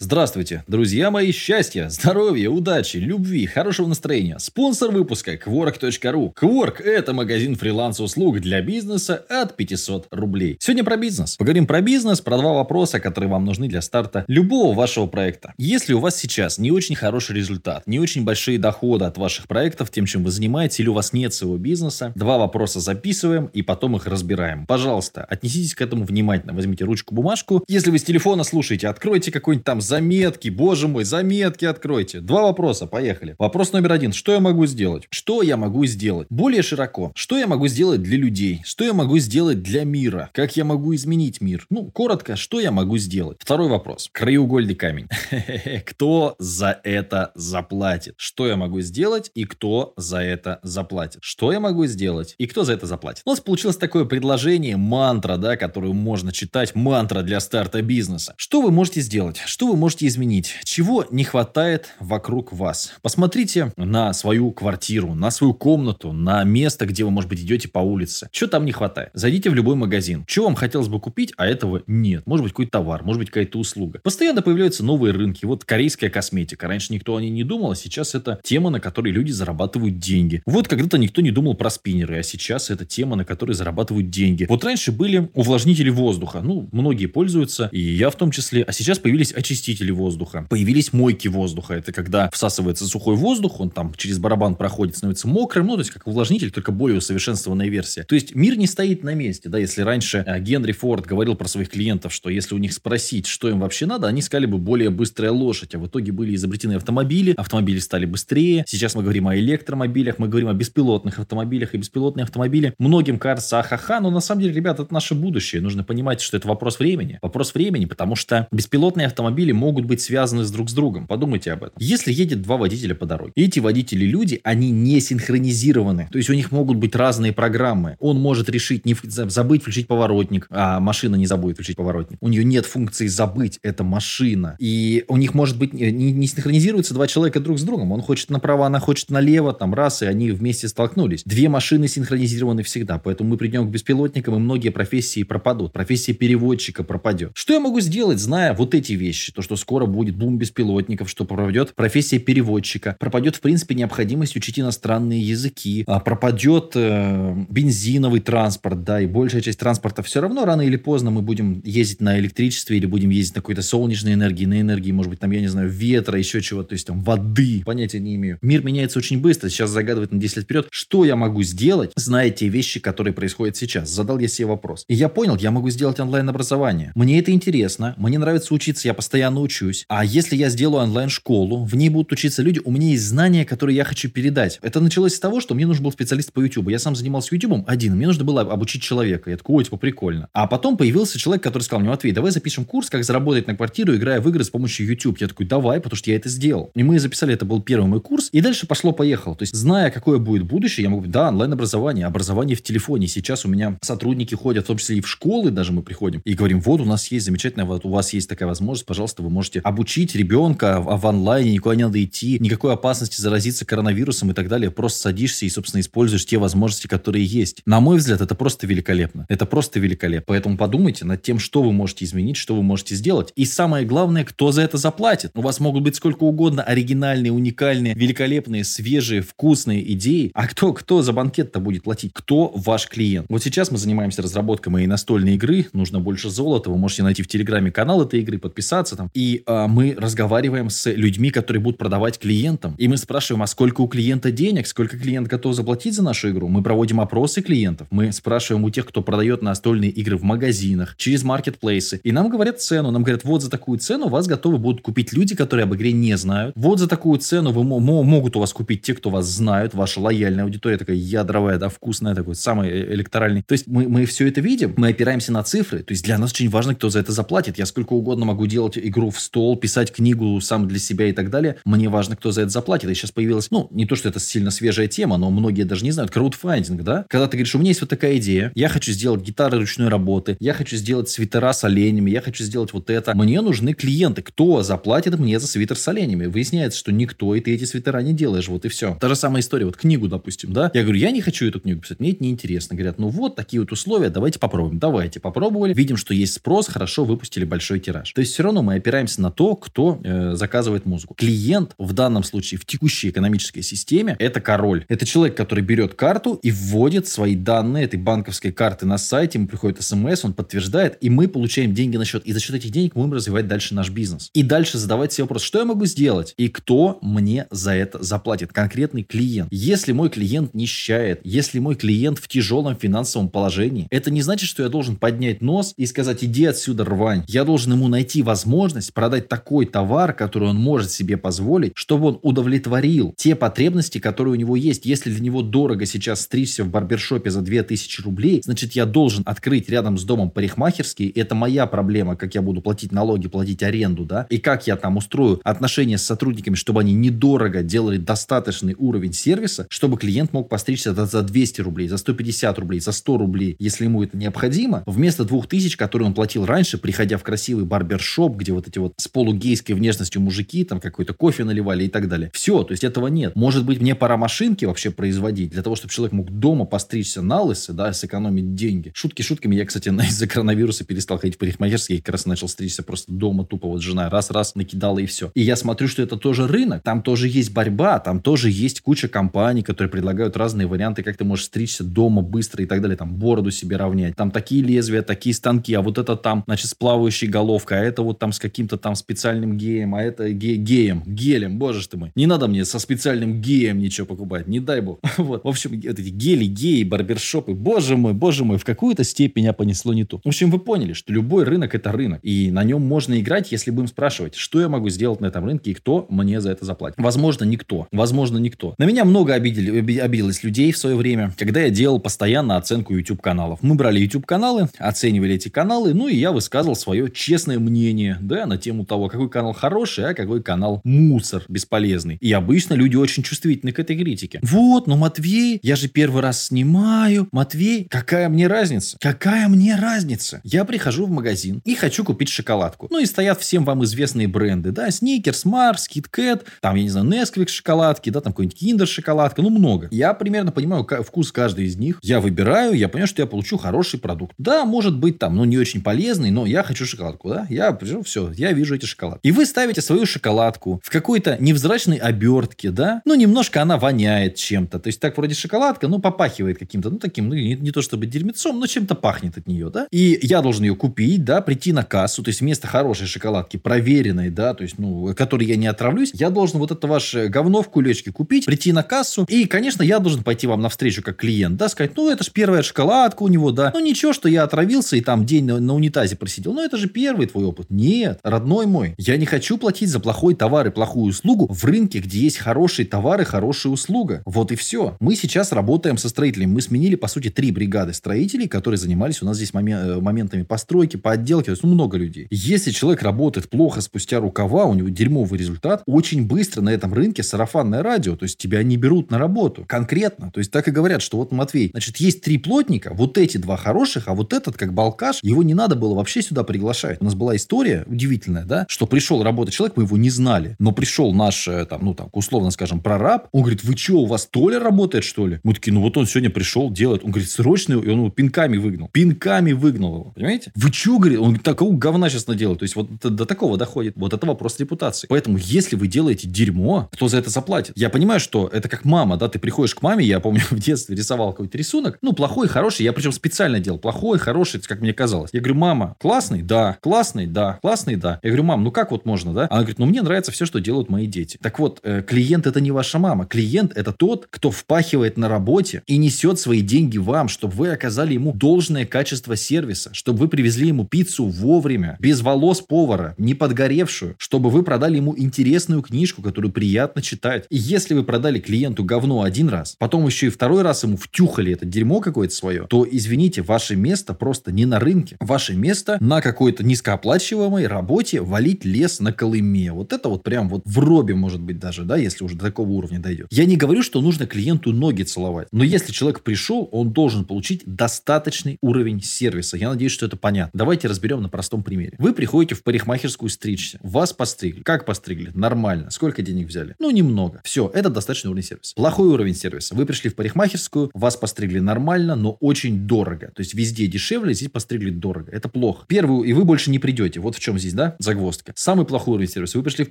Здравствуйте, друзья мои, счастья, здоровья, удачи, любви, хорошего настроения. Спонсор выпуска Quark.ru. Quark – это магазин фриланс-услуг для бизнеса от 500 рублей. Сегодня про бизнес. Поговорим про бизнес, про два вопроса, которые вам нужны для старта любого вашего проекта. Если у вас сейчас не очень хороший результат, не очень большие доходы от ваших проектов, тем, чем вы занимаетесь, или у вас нет своего бизнеса, два вопроса записываем и потом их разбираем. Пожалуйста, отнеситесь к этому внимательно. Возьмите ручку, бумажку. Если вы с телефона слушаете, откройте какой-нибудь там заметки, боже мой, заметки откройте. Два вопроса, поехали. Вопрос номер один. Что я могу сделать? Что я могу сделать? Более широко. Что я могу сделать для людей? Что я могу сделать для мира? Как я могу изменить мир? Ну, коротко, что я могу сделать? Второй вопрос. Краеугольный камень. Кто за это заплатит? Что я могу сделать и кто за это заплатит? Что я могу сделать и кто за это заплатит? У нас получилось такое предложение, мантра, да, которую можно читать, мантра для старта бизнеса. Что вы можете сделать? Что вы можете изменить? Чего не хватает вокруг вас? Посмотрите на свою квартиру, на свою комнату, на место, где вы, может быть, идете по улице. Что там не хватает? Зайдите в любой магазин. Что вам хотелось бы купить, а этого нет? Может быть, какой-то товар, может быть, какая-то услуга. Постоянно появляются новые рынки. Вот корейская косметика. Раньше никто о ней не думал, а сейчас это тема, на которой люди зарабатывают деньги. Вот когда-то никто не думал про спиннеры, а сейчас это тема, на которой зарабатывают деньги. Вот раньше были увлажнители воздуха. Ну, многие пользуются, и я в том числе. А сейчас появились очистители очистители воздуха. Появились мойки воздуха. Это когда всасывается сухой воздух, он там через барабан проходит, становится мокрым. Ну, то есть, как увлажнитель, только более усовершенствованная версия. То есть, мир не стоит на месте. Да, если раньше э, Генри Форд говорил про своих клиентов, что если у них спросить, что им вообще надо, они сказали бы более быстрая лошадь. А в итоге были изобретены автомобили, автомобили стали быстрее. Сейчас мы говорим о электромобилях, мы говорим о беспилотных автомобилях. И беспилотные автомобили многим кажется ахаха, но на самом деле, ребята, это наше будущее. Нужно понимать, что это вопрос времени. Вопрос времени, потому что беспилотные автомобили могут быть связаны с друг с другом. Подумайте об этом. Если едет два водителя по дороге, эти водители люди, они не синхронизированы. То есть у них могут быть разные программы. Он может решить не забыть включить поворотник, а машина не забудет включить поворотник. У нее нет функции забыть, это машина. И у них может быть не, не синхронизируются два человека друг с другом. Он хочет направо, она хочет налево, там раз, и они вместе столкнулись. Две машины синхронизированы всегда, поэтому мы придем к беспилотникам, и многие профессии пропадут. Профессия переводчика пропадет. Что я могу сделать, зная вот эти вещи? То, что скоро будет бум беспилотников, что пропадет профессия переводчика, пропадет, в принципе, необходимость учить иностранные языки, а пропадет э, бензиновый транспорт, да, и большая часть транспорта все равно рано или поздно мы будем ездить на электричестве или будем ездить на какой-то солнечной энергии, на энергии, может быть, там, я не знаю, ветра, еще чего, то есть там воды, понятия не имею. Мир меняется очень быстро, сейчас загадывает на 10 лет вперед. Что я могу сделать, зная те вещи, которые происходят сейчас? Задал я себе вопрос. И я понял, я могу сделать онлайн-образование. Мне это интересно, мне нравится учиться, я постоянно учусь. А если я сделаю онлайн-школу, в ней будут учиться люди, у меня есть знания, которые я хочу передать. Это началось с того, что мне нужен был специалист по YouTube. Я сам занимался YouTube один, мне нужно было обучить человека. Я такой, ой, типа, прикольно. А потом появился человек, который сказал мне, Матвей, давай запишем курс, как заработать на квартиру, играя в игры с помощью YouTube. Я такой, давай, потому что я это сделал. И мы записали, это был первый мой курс, и дальше пошло-поехало. То есть, зная, какое будет будущее, я могу говорить, да, онлайн-образование, образование в телефоне. Сейчас у меня сотрудники ходят, в том числе и в школы даже мы приходим, и говорим, вот у нас есть замечательная, вот у вас есть такая возможность, пожалуйста, вы можете обучить ребенка в, в онлайне, никуда не надо идти, никакой опасности заразиться коронавирусом и так далее. Просто садишься и, собственно, используешь те возможности, которые есть. На мой взгляд, это просто великолепно. Это просто великолепно. Поэтому подумайте над тем, что вы можете изменить, что вы можете сделать. И самое главное, кто за это заплатит. У вас могут быть сколько угодно оригинальные, уникальные, великолепные, свежие, вкусные идеи. А кто, кто за банкет-то будет платить? Кто ваш клиент? Вот сейчас мы занимаемся разработкой моей настольной игры. Нужно больше золота. Вы можете найти в Телеграме канал этой игры, подписаться там. И э, мы разговариваем с людьми, которые будут продавать клиентам. И мы спрашиваем, а сколько у клиента денег, сколько клиент готов заплатить за нашу игру. Мы проводим опросы клиентов. Мы спрашиваем у тех, кто продает настольные игры в магазинах, через маркетплейсы. И нам говорят цену. Нам говорят, вот за такую цену вас готовы будут купить люди, которые об игре не знают. Вот за такую цену вы могут у вас купить те, кто вас знают, ваша лояльная аудитория такая ядровая, да, вкусная, такой самый э, электоральный. То есть мы, мы все это видим, мы опираемся на цифры. То есть для нас очень важно, кто за это заплатит. Я сколько угодно могу делать игру в стол, писать книгу сам для себя и так далее. Мне важно, кто за это заплатит. И сейчас появилась, ну, не то, что это сильно свежая тема, но многие даже не знают, краудфандинг, да? Когда ты говоришь, у меня есть вот такая идея, я хочу сделать гитары ручной работы, я хочу сделать свитера с оленями, я хочу сделать вот это. Мне нужны клиенты. Кто заплатит мне за свитер с оленями? Выясняется, что никто, и ты эти свитера не делаешь. Вот и все. Та же самая история. Вот книгу, допустим, да? Я говорю, я не хочу эту книгу писать, мне это неинтересно. Говорят, ну вот такие вот условия, давайте попробуем. Давайте попробовали. Видим, что есть спрос, хорошо, выпустили большой тираж. То есть все равно мы опираемся на то, кто э, заказывает музыку. Клиент в данном случае в текущей экономической системе это король. Это человек, который берет карту и вводит свои данные этой банковской карты на сайте, ему приходит смс, он подтверждает, и мы получаем деньги на счет. И за счет этих денег мы будем развивать дальше наш бизнес. И дальше задавать себе вопрос, что я могу сделать? И кто мне за это заплатит? Конкретный клиент. Если мой клиент нищает, если мой клиент в тяжелом финансовом положении, это не значит, что я должен поднять нос и сказать, иди отсюда, рвань. Я должен ему найти возможность продать такой товар, который он может себе позволить, чтобы он удовлетворил те потребности, которые у него есть. Если для него дорого сейчас стричься в барбершопе за 2000 рублей, значит, я должен открыть рядом с домом парикмахерский. Это моя проблема, как я буду платить налоги, платить аренду, да, и как я там устрою отношения с сотрудниками, чтобы они недорого делали достаточный уровень сервиса, чтобы клиент мог постричься за 200 рублей, за 150 рублей, за 100 рублей, если ему это необходимо, вместо 2000, которые он платил раньше, приходя в красивый барбершоп, где вот эти вот с полугейской внешностью мужики там какой-то кофе наливали и так далее. Все, то есть этого нет. Может быть, мне пора машинки вообще производить, для того, чтобы человек мог дома постричься на лысо, да, сэкономить деньги. Шутки шутками, я, кстати, из-за коронавируса перестал ходить в парикмахерские, как раз начал стричься просто дома тупо, вот жена раз-раз накидала и все. И я смотрю, что это тоже рынок, там тоже есть борьба, там тоже есть куча компаний, которые предлагают разные варианты, как ты можешь стричься дома быстро и так далее, там бороду себе равнять, там такие лезвия, такие станки, а вот это там, значит, с плавающей головкой, а это вот там с каким-то там специальным геем, а это ге геем, гелем, боже ж ты мой. Не надо мне со специальным геем ничего покупать, не дай бог. Вот, в общем, вот эти гели, геи, барбершопы, боже мой, боже мой, в какую-то степень меня понесло не то. В общем, вы поняли, что любой рынок это рынок, и на нем можно играть, если будем спрашивать, что я могу сделать на этом рынке и кто мне за это заплатит. Возможно, никто. Возможно, никто. На меня много обидели, обиделось людей в свое время, когда я делал постоянно оценку YouTube каналов. Мы брали YouTube каналы, оценивали эти каналы, ну и я высказывал свое честное мнение, да, на тему того, какой канал хороший, а какой канал мусор бесполезный. И обычно люди очень чувствительны к этой критике. Вот, ну Матвей, я же первый раз снимаю. Матвей, какая мне разница? Какая мне разница? Я прихожу в магазин и хочу купить шоколадку. Ну и стоят всем вам известные бренды, да, Snickers, Mars, KitKat, там, я не знаю, Nesquik шоколадки, да, там какой-нибудь Киндер шоколадка, ну много. Я примерно понимаю вкус каждой из них. Я выбираю, я понимаю, что я получу хороший продукт. Да, может быть там, ну не очень полезный, но я хочу шоколадку, да, я, все, я вижу эти шоколадки. И вы ставите свою шоколадку в какой-то невзрачной обертке, да, ну немножко она воняет чем-то, то есть так вроде шоколадка, ну попахивает каким-то, ну таким, ну не, не то чтобы дерьмецом, но чем-то пахнет от нее, да, и я должен ее купить, да, прийти на кассу, то есть вместо хорошей шоколадки, проверенной, да, то есть, ну, которой я не отравлюсь, я должен вот это ваше говно в кулечке купить, прийти на кассу, и, конечно, я должен пойти вам навстречу как клиент, да, сказать, ну, это же первая шоколадка у него, да, ну, ничего, что я отравился и там день на, на унитазе просидел, ну, это же первый твой опыт. Нет, родной мой, я не хочу платить за плохой товар и плохую услугу в рынке, где есть хорошие товары, хорошая услуга. Вот и все. Мы сейчас работаем со строителями. Мы сменили, по сути, три бригады строителей, которые занимались у нас здесь момен- моментами постройки, по отделке, то есть ну, много людей. Если человек работает плохо спустя рукава, у него дерьмовый результат, очень быстро на этом рынке сарафанное радио, то есть тебя не берут на работу. Конкретно. То есть так и говорят, что вот, Матвей, значит, есть три плотника, вот эти два хороших, а вот этот, как балкаш, его не надо было вообще сюда приглашать. У нас была история удивительная, да, что пришел работать человек, мы его не знали, но пришел наш, э, там, ну, там, условно скажем, прораб, он говорит, вы что, у вас Толя работает, что ли? Мы такие, ну, вот он сегодня пришел, делает. Он говорит, срочно, и он его пинками выгнал. Пинками выгнал его, понимаете? Вы что, говорит? Он такого говна сейчас наделал. То есть, вот до, до такого доходит. Вот это вопрос репутации. Поэтому, если вы делаете дерьмо, кто за это заплатит? Я понимаю, что это как мама, да, ты приходишь к маме, я помню, в детстве рисовал какой-то рисунок, ну, плохой, хороший, я причем специально делал, плохой, хороший, как мне казалось. Я говорю, мама, классный? Да. Классный? Да. Классный? Да. Я говорю, мам, ну как вот можно, да? Она говорит, ну мне нравится все, что делают мои дети. Так вот, э, клиент это не ваша мама. Клиент это тот, кто впахивает на работе и несет свои деньги вам, чтобы вы оказали ему должное качество сервиса, чтобы вы привезли ему пиццу вовремя, без волос повара, не подгоревшую, чтобы вы продали ему интересную книжку, которую приятно читать. И если вы продали клиенту говно один раз, потом еще и второй раз ему втюхали это дерьмо какое-то свое, то, извините, ваше место просто не на рынке. Ваше место на какой-то низкооплачиваемой работе валить лес на Колыме. Вот это вот прям вот в робе может быть даже, да, если уже до такого уровня дойдет. Я не говорю, что нужно клиенту ноги целовать. Но если человек пришел, он должен получить достаточный уровень сервиса. Я надеюсь, что это понятно. Давайте разберем на простом примере. Вы приходите в парикмахерскую стричься. Вас постригли. Как постригли? Нормально. Сколько денег взяли? Ну, немного. Все, это достаточный уровень сервиса. Плохой уровень сервиса. Вы пришли в парикмахерскую, вас постригли нормально, но очень дорого. То есть везде дешевле, здесь постригли дорого. Это плохо. Первую, и вы больше не придете. Вот в чем здесь да? Загвоздка. Самый плохой уровень сервиса. Вы пришли в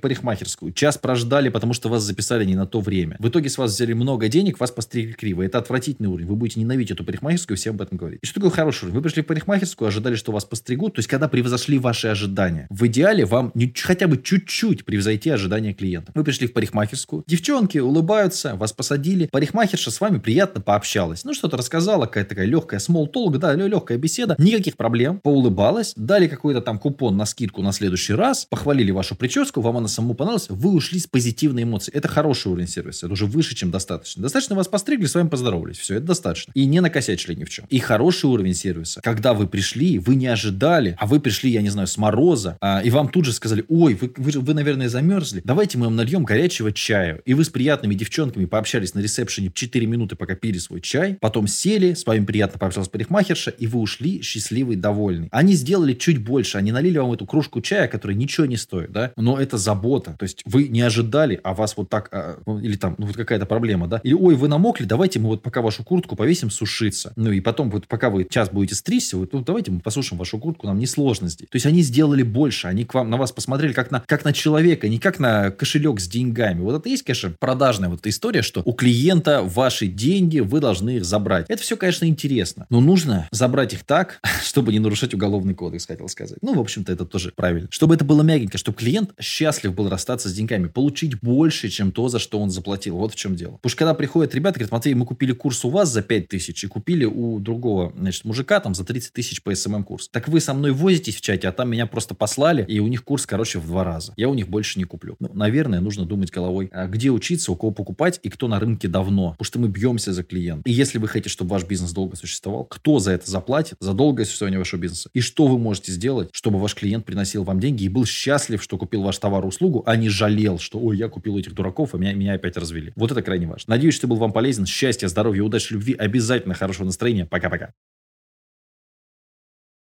парикмахерскую, час прождали, потому что вас записали не на то время. В итоге с вас взяли много денег, вас постригли криво. Это отвратительный уровень. Вы будете ненавидеть эту парикмахерскую и всем об этом говорить. И что такое хороший уровень? Вы пришли в парикмахерскую, ожидали, что вас постригут, то есть когда превзошли ваши ожидания. В идеале вам не, хотя бы чуть-чуть превзойти ожидания клиента. Вы пришли в парикмахерскую, девчонки улыбаются, вас посадили, парикмахерша с вами приятно пообщалась. Ну, что-то рассказала, какая-то такая легкая small talk, да, легкая беседа, никаких проблем, поулыбалась, дали какой-то там купон на скидку на следующий раз, похвалили вашу прическу, вам она самому понравилась, вы ушли с позитивной эмоцией. Это хороший уровень сервиса, это уже выше, чем достаточно. Достаточно вас постригли, с вами поздоровались, все, это достаточно. И не накосячили ни в чем. И хороший уровень сервиса, когда вы пришли, вы не ожидали, а вы пришли, я не знаю, с мороза, а, и вам тут же сказали, ой, вы, вы, вы, наверное, замерзли, давайте мы вам нальем горячего чая. И вы с приятными девчонками пообщались на ресепшене 4 минуты, пока пили свой чай, потом сели, с вами приятно пообщалась парикмахерша, и вы ушли счастливый, довольный. Они сделали чуть больше, они налили вам эту кружку чая, которая ничего не стоит, да, но это забота. То есть вы не ожидали, а вас вот так, а, ну, или там, ну, вот какая-то проблема, да, или, ой, вы намокли, давайте мы вот пока вашу куртку повесим сушиться. Ну и потом вот пока вы час будете стричься, вот, ну, давайте мы посушим вашу куртку, нам не сложно здесь. То есть они сделали больше, они к вам, на вас посмотрели как на, как на человека, не как на кошелек с деньгами. Вот это есть, конечно, продажная вот эта история, что у клиента ваши деньги, вы должны их забрать. Это все, конечно, интересно, но нужно забрать их так, чтобы не нарушать уголовный кодекс, хотел сказать. Ну, в общем-то, это тоже правильно. Чтобы это было мягенько, чтобы клиент счастлив был расстаться с деньгами, получить больше, чем то, за что он заплатил. Вот в чем дело. Потому что когда приходят ребята, говорят, Матвей, мы купили курс у вас за 5 тысяч и купили у другого, значит, мужика там за 30 тысяч по SMM курс. Так вы со мной возитесь в чате, а там меня просто послали, и у них курс, короче, в два раза. Я у них больше не куплю. Ну, наверное, нужно думать головой, а где учиться, у кого покупать и кто на рынке давно. Потому что мы бьемся за клиента. И если вы хотите, чтобы ваш бизнес долго существовал, кто за это заплатит, за долгое существование вашего бизнеса? И что вы можете сделать, чтобы ваш клиент приносил вам деньги и был счастлив, что купил ваш товар и услугу, а не жалел, что, ой, я купил этих дураков, а меня, меня опять развели. Вот это крайне важно. Надеюсь, что был вам полезен. Счастья, здоровья, удачи, любви, обязательно хорошего настроения. Пока-пока.